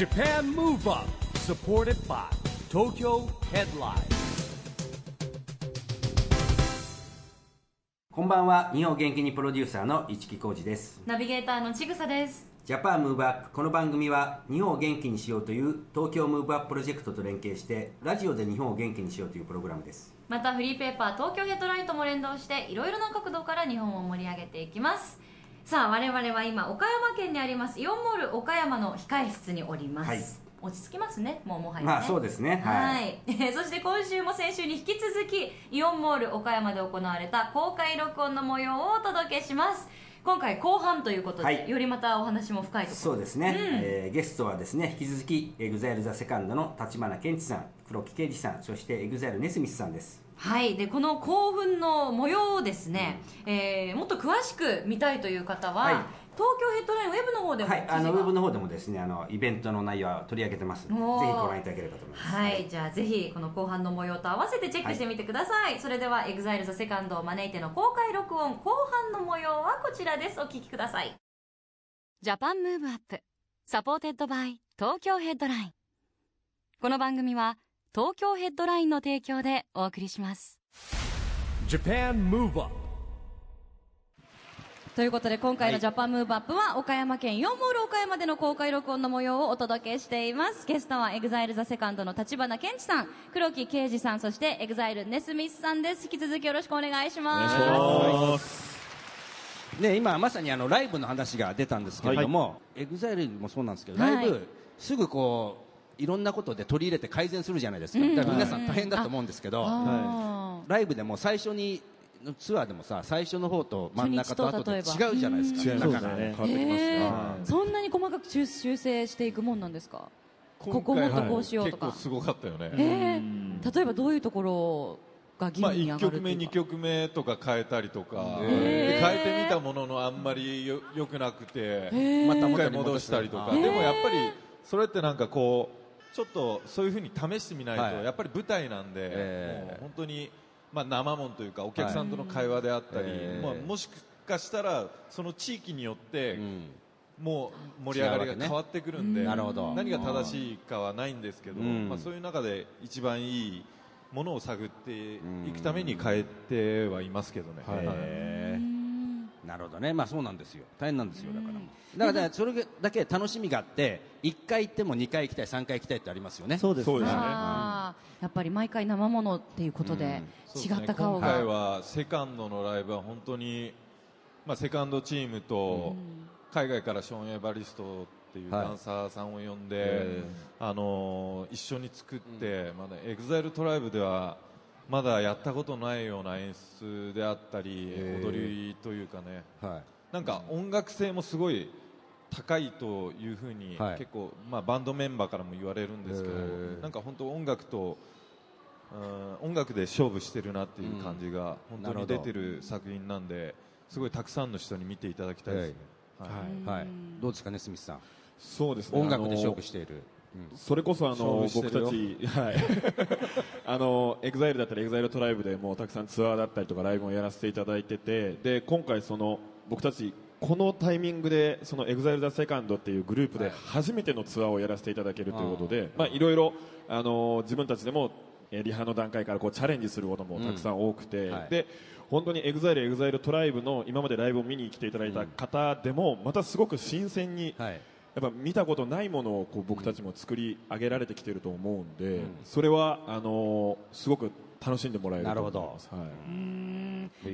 Japan Move Up supported by Tokyo Headline. こんばんは日本元気にプロデューサーの市木浩司です。ナビゲーターのちぐさです。 Japan Move Up この番組は日本を元気にしようという東京 Move Up プロジェクトと連携してラジオで日本を元気にしようというプログラムです。またフリーペーパー東京ヘッドラインとも連動していろいろな角度から日本を盛り上げていきますさあ我々は今岡山県にありますイオンモール岡山の控え室におります、はい。落ち着きますねもうもはやね。まあそうですね。ははい。い、そして今週も先週に引き続きイオンモール岡山で行われた公開録音の模様をお届けします。今回後半ということで、はい。よりまたお話も深いところ。そうですね、うん。えーゲストはですね引き続き EXILE THE SECOND の立花健一さん黒木啓司さんそして EXILE ネスミスさんですはい、でこの興奮の模様をですね、えーもっと詳しく見たいという方は、はい。東京ヘッドラインウェブの方でもはい。あのウェブの方でもですねあのイベントの内容は取り上げてます。ぜひご覧いただければと思い。ますはい、じゃあぜひこの後半の模様と合わせてチェックしてみてください、それでは EXILE THE SECOND を招いての公開録音後半の模様はこちらです。お聞きください。 Japan Move Up supported by Tokyo Headline.この番組は東京ヘッドラインの提供でお送りします。Japan Move Up ということで今回のはい。 Japan Move Up は岡山県イオンモール岡山での公開録音の模様をお届けしています。ゲストは EXILE THE SECOND の橘ケンチさん黒木啓司さんそして EXILE ネスミスさんです。引き続きよろしくお願いします。ね、今まさにあのライブの話が出たんですけれども、 EXILE もそうなんですけど、ライブ、はいすぐこういろんなことで取り入れて改善するじゃないですか、だから皆さん大変だと思うんですけど、あライブでも最初にツアーでもさ最初の方と真ん中と後で違うじゃないですか、だからね。変わーってきますへね。ーそんなに細かく修修正していくもんなんですか？ここもっとこうしようとか。結構すごかったよね。例えばどういうところが上1曲目、がるっていうか。2曲目とか変えたりとか、へー。で変えてみたもののあんまりよ良くなくて、またもう一回戻したりとか、あーでもやっぱりそれってなんかこう、ちょっとそういうふうに試してみないと、はい。やっぱり舞台なんで、えーもう本当に、まあ、生もんというか、お客さんとの会話であったり、えーまあ、もしかしたら、その地域によって、うん。もう盛り上がりが変わってくるんで、なるほど。何が正しいかはないんですけど、うん。まあ、そういう中で一番いいものを探っていくために変えてはいますけどね。はいなるほどね、まあそうなんですよ、大変なんですよ、だから、だからねそれだけ楽しみがあって、1回行っても2回行きたい、3回行きたいってありますよね。そうですそうですね。やっぱり毎回生ものっていうことで違った顔今回がはセカンドのライブは本当に、まあ、セカンドチームと海外からショーン・エバリストっていうはい。ダンサーさんを呼んで、へあのー一緒に作って、まだ EXILE TRIBE ではまだやったことないような演出であったり踊りというかね。はい。なんか音楽性もすごい高いというふうに、はい。結構、まあ、バンドメンバーからも言われるんですけどなんか本当音楽と、うん、音楽で勝負してるなっていう感じがうん。本当に出てる作品なんですごいたくさんの人に見ていただきたいです。ね、はい。はい、どうですかネスミスさん、そうですね。音楽で勝負している、それこそあ勝の僕たち、はい、あの EXILE だったり EXILE TRIBE でもうたくさんツアーだったりとかライブをやらせていただいててで今回その僕たちこのタイミングでその EXILE THE SECOND っていうグループで初めてのツアーをやらせていただけるということで、まあいろいろあの自分たちでもえーリハの段階からこうチャレンジすることもたくさん多くて、うんはい。で本当に EXILE、EXILE TRIBE の今までライブを見に来ていただいた方でもまたすごく新鮮にはい、やっぱ見たことないものをこう僕たちも作り上げられてきていると思うんで、それはあのーすごく楽しんでもらえると思います。は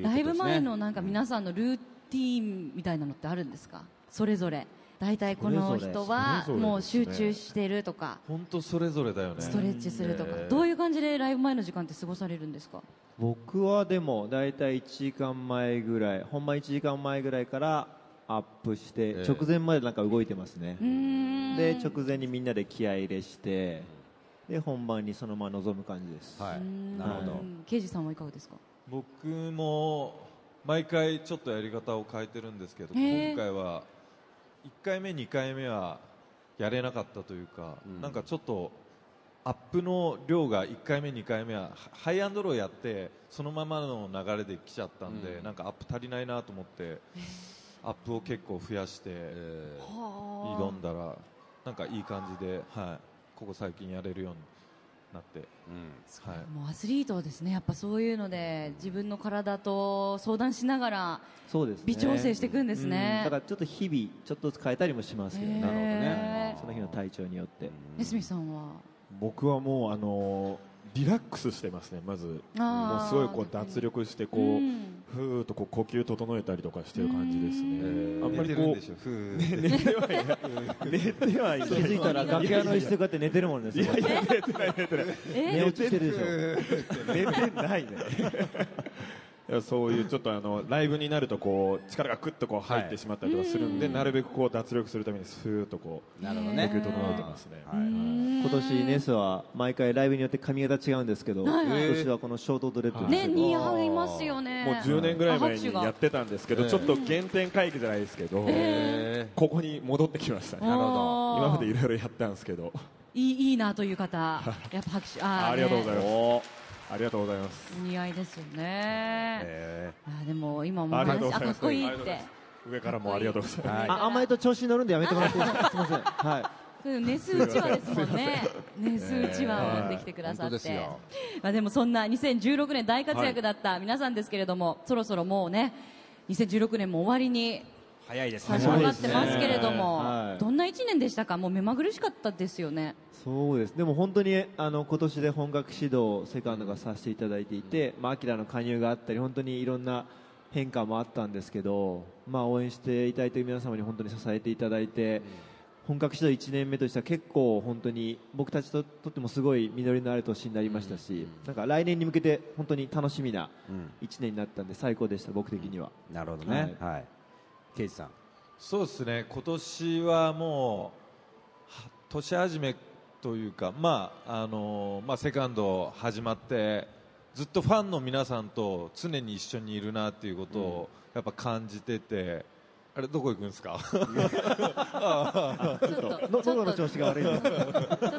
い。ライブ前のなんか皆さんのルーティーンみたいなのってあるんですか？それぞれ。大体この人はもう集中してるとか。本当それぞれだよね。ストレッチするとか。えー。どういう感じでライブ前の時間って過ごされるんですか？僕はでも大体1時間前ぐらいほんま1時間前ぐらいからアップしてええ。直前までなんか動いてますね。で直前にみんなで気合い入れしてで本番にそのまま臨む感じです。はい、うん。なるほど、刑事さんはいかがですか？僕も毎回ちょっとやり方を変えてるんですけどへー今回は1回目2回目はやれなかったというか、うん。なんかちょっとアップの量が1回目2回目はハイアンドローやってそのままの流れで来ちゃったんで、うん。なんかアップ足りないなと思ってアップを結構増やしてえ挑んだらなんかいい感じで、はい、ここ最近やれるようになって、はい、もうアスリートですね。やっぱそういうので自分の体と相談しながらそうですね。微調整していくんですね。うん。だからちょっと日々ちょっとずつ変えたりもしますけどねへーなるほどね。その日の体調によって。ネスミさんは？僕はもうあのリラックスしてますねまず。もうすごいこう脱力してこう、うん。ふーっとこう呼吸整えたりとかしてる感じですね。あんまりこう寝てはいない。寝てはいない。気づいたら楽屋の椅子でこうやって寝てるもんですよ寝落ちしてるでしょ。寝てないね。いやそういうちょっとあのライブになるとこう力がクッとこう入ってしまったりとかするんで、なるべくこう脱力するためにスーッとこうなるほどね。呼吸整えてますね、今年ネスは毎回ライブによって髪型違うんですけど、今年はこのショートドレッドね似合いますよね。もう10年ぐらい前にやってたんですけど、ちょっと原点回帰じゃないですけど、へここに戻ってきましたね。なるほど。今までいろいろやったんですけど。いいいいなという方やっぱ拍手あーありがとうございねますありがとうございます。お似合いですよね。えあーでも今もいかっこいいって。上からもありがとうございます、ああんまりと調子に乗るんでやめてもらっていいですか？すみません。はい。そうネスうちわですもんね。ネスうちわを持ってきてくださって。本当ですよ。まあでもそんな2016年大活躍だった皆さんですけれども、そろそろもうね、2016年も終わりに早いです差し掛かってますけれども、はい。どんな1年でしたか？もう目まぐるしかったですよね。そうです。でも本当にあの今年で本格指導セカンドがさせていただいていて、まあ、アキラの加入があったり本当にいろんな変化もあったんですけど、まあ、応援していただいている皆様に本当に支えていただいて、本格指導1年目としては結構本当に僕たちととってもすごい実りのある年になりましたし、なんか来年に向けて本当に楽しみな1年になったんで最高でした僕的には、なるほどね。はいさん。そうですね。今年はもうは年始めというか、まああのまあ、セカンド始まってずっとファンの皆さんと常に一緒にいるなっていうことをやっぱ感じてて、あれどこ行くんですか？ちょっと、喉の調子が悪いちょっ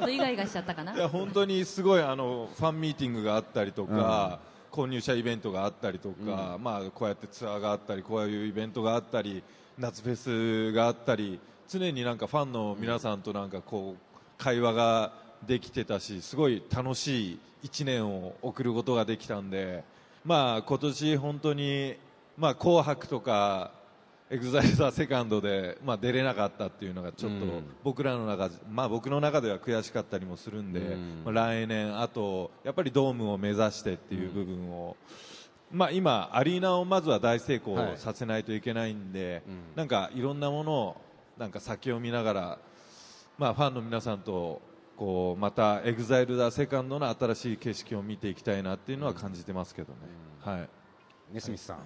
とイガイガしちゃったかな？いや本当にすごいあのファンミーティングがあったりとか、購入者イベントがあったりとか、まあ、こうやってツアーがあったりこういうイベントがあったり夏フェスがあったり常になんかファンの皆さんとなんかこう会話ができてたしすごい楽しい1年を送ることができたんで、まあ、今年本当に、まあ、紅白とか EXILE THE SECOND で、まあ、出れなかったっていうのがちょっとうん。僕らの中、まあ、僕の中では悔しかったりもするんで、まあ、来年、あとやっぱりドームを目指してっていう部分を、まあ、今、アリーナをまずは大成功はいさせないといけないんで、うん。なんかいろんなものをなんか先を見ながら、まあ、ファンの皆さんとこうまた EXILE THE SECOND の新しい景色を見ていきたいなっていうのは感じてますけどね。はい。ネスミスさん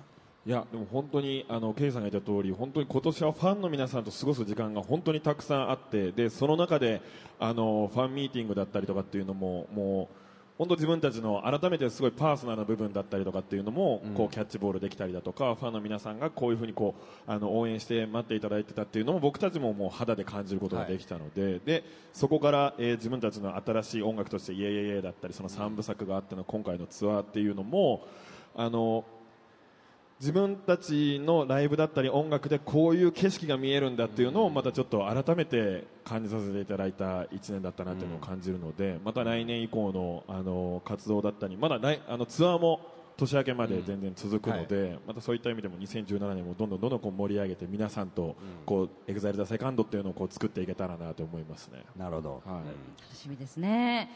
いやでも本当にあのケイさんが言った通り本当に今年はファンの皆さんと過ごす時間が本当にたくさんあってでその中であのファンミーティングだったりとかっていうのももう本当自分たちの改めてすごいパーソナルな部分だったりとかっていうのも、こうキャッチボールできたりだとかファンの皆さんがこういうふうにこうあの応援して待っていただいてたっていうのも僕たちももう肌で感じることができたので,、でそこから、えー自分たちの新しい音楽として「イエイエイエイ」だったりその3部作があっての今回のツアーっていうのもあの自分たちのライブだったり音楽でこういう景色が見えるんだっていうのをまたちょっと改めて感じさせていただいた1年だったなっていうのを感じるのでまた来年以降のあの活動だったりまだ来あのツアーも年明けまで全然続くので、またそういった意味でも2017年もどんどんどんどんこう盛り上げて皆さんとこう、 EXILE THE SECOND っていうのをこう作っていけたらなと思いますね。なるほどはい楽しみですね。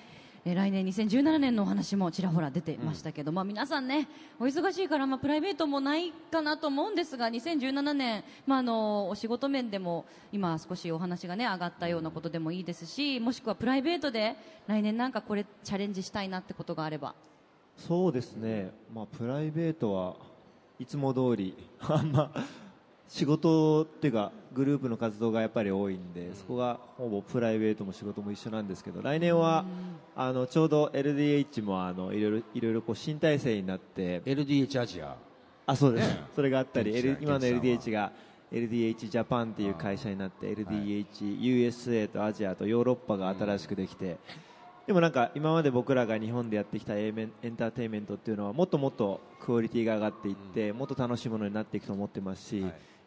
え来年2017年のお話もちらほら出てましたけど、まあ皆さんね、お忙しいから、まあプライベートもないかなと思うんですが、2017年、まああの、お仕事面でも、今少しお話がね、上がったようなことでもいいですし、もしくはプライベートで、来年なんかこれチャレンジしたいなってことがあれば。そうですね、まあ、プライベートはいつも通りあんま仕事っていうかグループの活動がやっぱり多いんで、そこがほぼプライベートも仕事も一緒なんですけど来年はあのちょうど LDH もあのいろいろいろいろこう新体制になって LDH アジア。あそうです、ね。それがあったり、今の LDH が LDH ジャパンっていう会社になって LDH USA とアジアとヨーロッパが新しくできて、でもなんか今まで僕らが日本でやってきたエメンエンターテインメントっていうのはもっともっとクオリティが上がっていって、もっと楽しいものになっていくと思ってますし、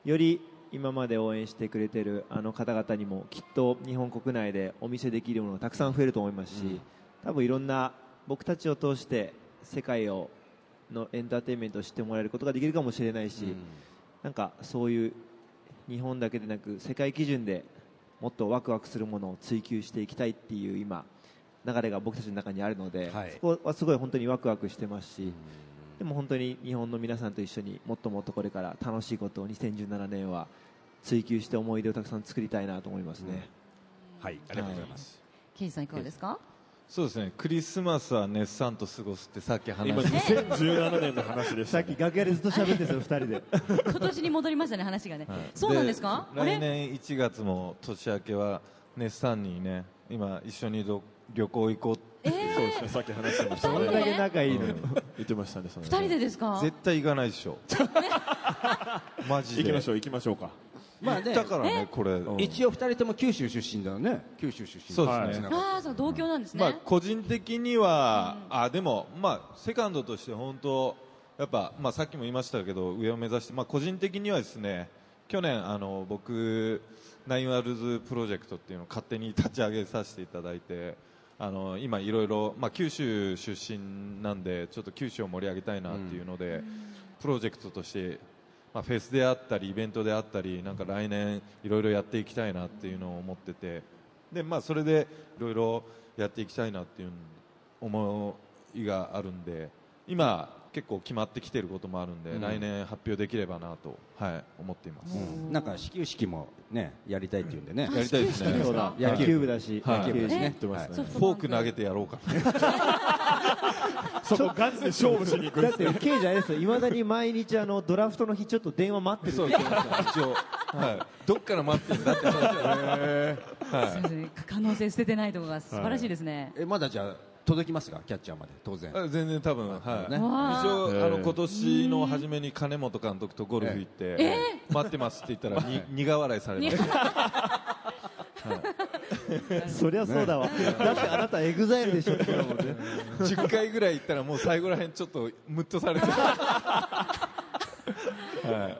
より今まで応援してくれてるあの方々にもきっと日本国内でお見せできるものがたくさん増えると思いますし、多分いろんな僕たちを通して世界をのエンターテインメントを知ってもらえることができるかもしれないし、なんかそういう日本だけでなく世界基準でもっとワクワクするものを追求していきたいっていう今流れが僕たちの中にあるので、はい。そこはすごい本当にワクワクしてますし、でも本当に日本の皆さんと一緒にもっともっとこれから楽しいことを2017年は追求して思い出をたくさん作りたいなと思いますね。はいありがとうございます、ケイジさんいかがですか？そうですね。クリスマスは熱さんと過ごすってさっき話今して。2017年の話でした、ね、さっき楽屋でずっと喋ってたよ、二人で。今年に戻りましたね話がね、そうなんですか？来年1月も年明けは熱さんにね今一緒にど旅行行こうってそうですねさっき話してましたどれだけ仲いいのよ。言ってましたねその二人でですか？絶対行かないでしょ。マジで。行きましょう行きましょうか。まあね。だからねこれ。一応二人とも九州出身だよね。九州出身そうですね。ああそう同郷なんですね、まあ、個人的には、あでも、まあ、セカンドとして本当やっぱ、まあ、さっきも言いましたけど上を目指して、まあ、個人的にはですね去年あの僕ナインワールズプロジェクトっていうのを勝手に立ち上げさせていただいてあの今いろいろ、まあ、九州出身なんでちょっと九州を盛り上げたいなっていうので、プロジェクトとして、まあ、フェスであったりイベントであったりなんか来年いろいろやっていきたいなっていうのを思っててで、まあ、それでいろいろやっていきたいなっていう思いがあるんで今結構決まってきてることもあるんで、うん。来年発表できればなと、はい、思っています、うん。なんか始球式もねやりたいっていうんでね。やりたいですね。野球部だし、はい。野球部しね。フォーク投げてやろうかな。そこガチで勝負しに行く。んだって、ですね刑事あれですよ、いまだに毎日あのドラフトの日ちょっと電話待ってる。そうです一応、はい、どっから待ってるんだって話は先生可能性捨ててないところが素晴らしいですね、えまだじゃあ届きますか？キャッチャーまで。当然。い、全然多分、はい、ね。一応、あの今年の初めに金本監督とゴルフ行って、待ってますって言ったら、に苦笑いされました。そりゃそうだわ。だってあなた EXILEでしょって言うもんね。10回ぐらい行ったらもう最後らへんちょっとムッとされて。はい。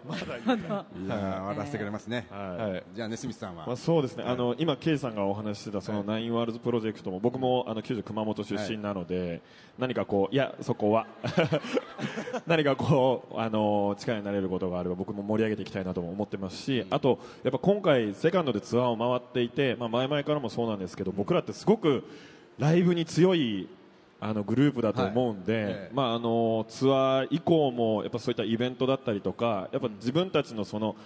笑わせてくれますね、はい。はい。じゃあねスミスさんは、まあ、そうですね、あの今、ケイさんがお話ししてたそのナインワールズプロジェクトも僕もあの九州熊本出身なので、何かこう、いや、そこは 何かこうあの力になれることがあれば僕も盛り上げていきたいなとも思ってますし、あと、やっぱ今回、セカンドでツアーを回っていて、まあ、前々からもそうなんですけど僕らってすごくライブに強いあのグループだと思うんで、はい。ええ。まあ、あのツアー以降もやっぱそういったイベントだったりとかやっぱ自分たちのその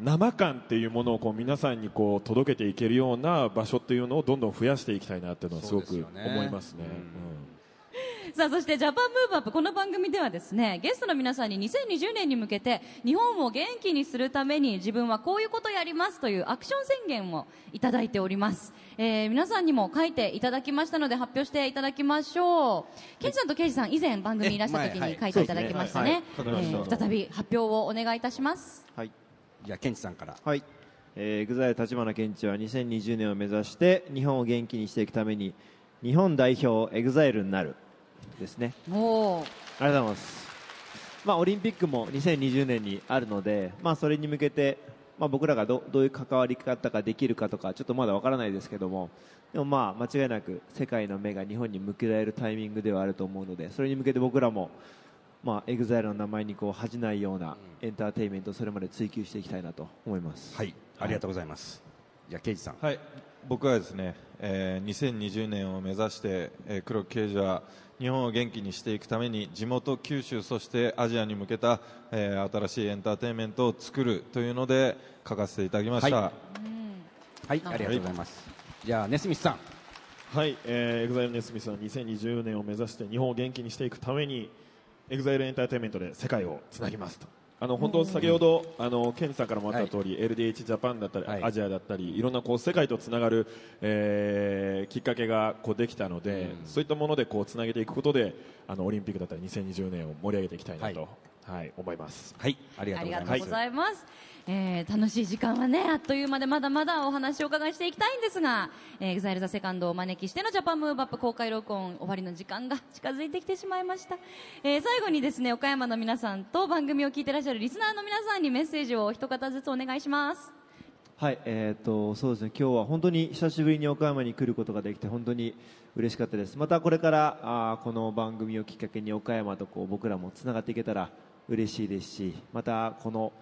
生感っていうものをこう皆さんにこう届けていけるような場所っていうのをどんどん増やしていきたいなっていうのはすごくそうですよね。思いますね。さあそしてジャパンムーブアップこの番組ではですねゲストの皆さんに2020年に向けて日本を元気にするために自分はこういうことやりますというアクション宣言をいただいております、えー皆さんにも書いていただきましたので発表していただきましょう。ケイジさんとケイジさん以前番組にいらした時に書い。ていただきましたね。えー再び発表をお願いいたします。はい。じゃあケンチさんから。はい。えー、エグザイル立花健一は2020年を目指して日本を元気にしていくために日本代表 EXILE になるですね。おーありがとうございます。まあ、オリンピックも2020年にあるので、まあ、それに向けて、まあ、僕らがどどういう関わり方ができるかとか、ちょっとまだわからないですけども、でもまあ、間違いなく世界の目が日本に向けられるタイミングではあると思うので、それに向けて僕らも、まあ、 EXILE の名前にこう恥じないようなエンターテインメントをそれまで追求していきたいなと思います。はいありがとうございます、じゃあケイジさん。はい、僕はですね、えー2020年を目指して、えー黒木啓司は日本を元気にしていくために地元九州そしてアジアに向けた、えー新しいエンターテインメントを作るというので書かせていただきました、はい。はいありがとうございます、じゃあネスミスさん。はい、えー、 EXILE ネスミスは2020年を目指して日本を元気にしていくためにEXILE エンターテインメントで世界をつなぎますと。あの本当先ほどあのケンさんからもあった通り、LDH ジャパンだったり、はい。アジアだったりいろんなこう世界とつながる、えーきっかけがこうできたので、そういったものでこうつなげていくことであのオリンピックだったり2020年を盛り上げていきたいなと、はい思います。はいありがあとうございますりがとうございます。えー楽しい時間はね、あっという間でまだまだお話をお伺いしていきたいんですが、えー、EXILE THE SECOND をお招きしての JAPAN MOVE UP 公開録音終わりの時間が近づいてきてしまいました。えー最後にですね、岡山の皆さんと番組を聞いてらっしゃるリスナーの皆さんにメッセージをお一方ずつお願いします。はい、えー、とそうですね今日は本当に久しぶりに岡山に来ることができて本当に嬉しかったですまたこれからあーこの番組をきっかけに岡山とこう僕らもつながっていけたら嬉しいですしまたこの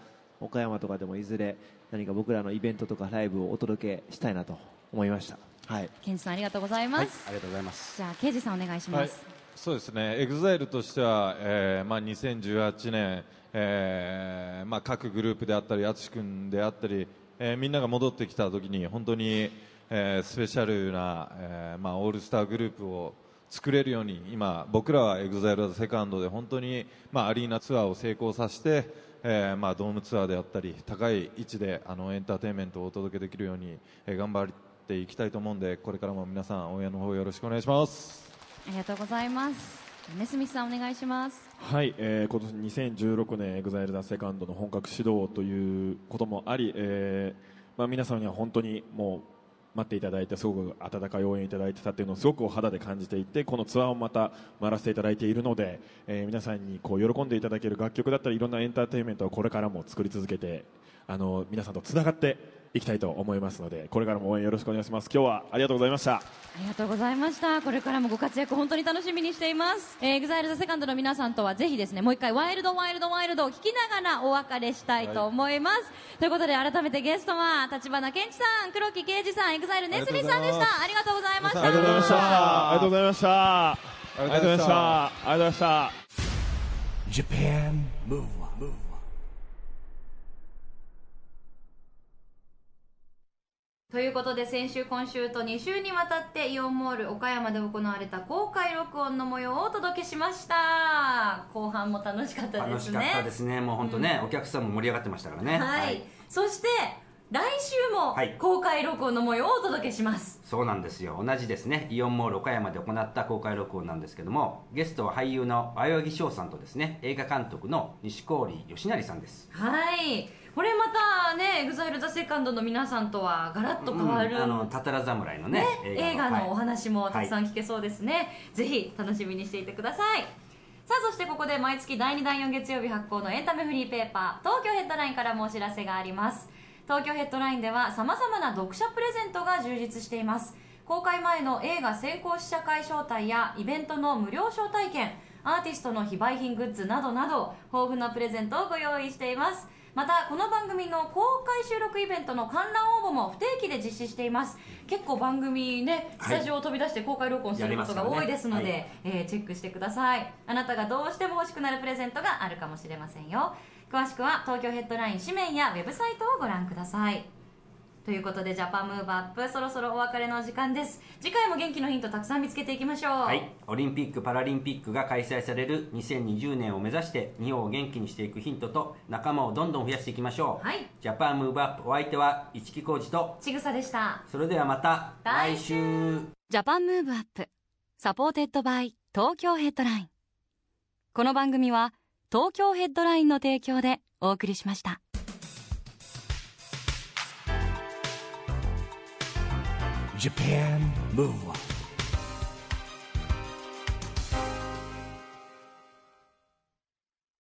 岡山とかでもいずれ何か僕らのイベントとかライブをお届けしたいなと思いました。はい。ケンジさんありがとうございます。はいありがとうございます。じゃあ、ケイジさんお願いします。そうですね、 EXILE としては、えーまあ、2018年、えーまあ、各グループであったり、淳君であったり、えーみんなが戻ってきた時に本当に、えースペシャルな、えーまあ、オールスターグループを作れるように今、僕らは EXILE SECOND で本当に、まあ、アリーナツアーを成功させて、えーまあ、ドームツアーであったり高い位置であのエンターテインメントをお届けできるように、えー頑張っていきたいと思うんでこれからも皆さん応援の方よろしくお願いします。ありがとうございます。ネスミスさんお願いします。はい、えー今年2016年 EXILE THE SECOND の本格始動ということもあり、えーまあ、皆さんには本当にもう待っていただいてすごく温かい応援いただいてたっていうのをすごくお肌で感じていてこのツアーをまた回らせていただいているので、えー皆さんにこう喜んでいただける楽曲だったりいろんなエンターテインメントをこれからも作り続けてあの皆さんとつながっていきたいと思いますのでこれからも応援よろしくお願いします今日はありがとうございましたありがとうございました。これからもご活躍本当に楽しみにしています。えー、EXILE THE SECOND の皆さんとはぜひですね、もう一回ワイルドワイルドワイルドを聞きながらお別れしたいと思います。ということで改めてゲストは、立花健一さん、黒木啓二さん、EXILE ネスミさんでした。ありがとうございました。ありがとうございましたありがとうございましたありがとうございましたありがとうございました Japan Move Up ということで先週今週と2週にわたってイオンモール岡山で行われた公開録音の模様をお届けしました。後半も楽しかったですね。楽しかったですね。もう本当ね、お客さんも盛り上がってましたからね。はい、そして来週もはい。公開録音の模様をお届けします、そうなんですよ。同じですね。イオンモール岡山で行った公開録音なんですけどもゲストは俳優の青柳翔さんとですね映画監督の西郡義成さんです。はいこれまたね EXILE THE SECOND の皆さんとはガラッと変わる、うんあのたたら侍のねね、映画のおはい。話もたくさん聞けそうですね、ぜひ楽しみにしていてください。さあそしてここで毎月第2第4月曜日発行のエンタメフリーペーパー東京ヘッドラインからもお知らせがあります。東京ヘッドラインではさまざまな読者プレゼントが充実しています。公開前の映画先行試写会招待やイベントの無料招待券アーティストの非売品グッズなどなど豊富なプレゼントをご用意していますまたこの番組の公開収録イベントの観覧応募も不定期で実施しています。結構番組ねスタジオを飛び出して公開録音することが多いですので、やります。えーチェックしてください。あなたがどうしても欲しくなるプレゼントがあるかもしれませんよ。詳しくは東京ヘッドライン紙面やウェブサイトをご覧くださいということでジャパンムーブアップそろそろお別れの時間です。次回も元気のヒントたくさん見つけていきましょう。はい、オリンピック・パラリンピックが開催される2020年を目指して日本を元気にしていくヒントと仲間をどんどん増やしていきましょう、はい。 JAPAN MOVE UP お相手は一木広治とちぐさでした。それではまた来来週。 JAPAN MOVE UP supported by TOKYO HEADLINE。この番組は TOKYO HEADLINE の提供でお送りしました Japan Move Up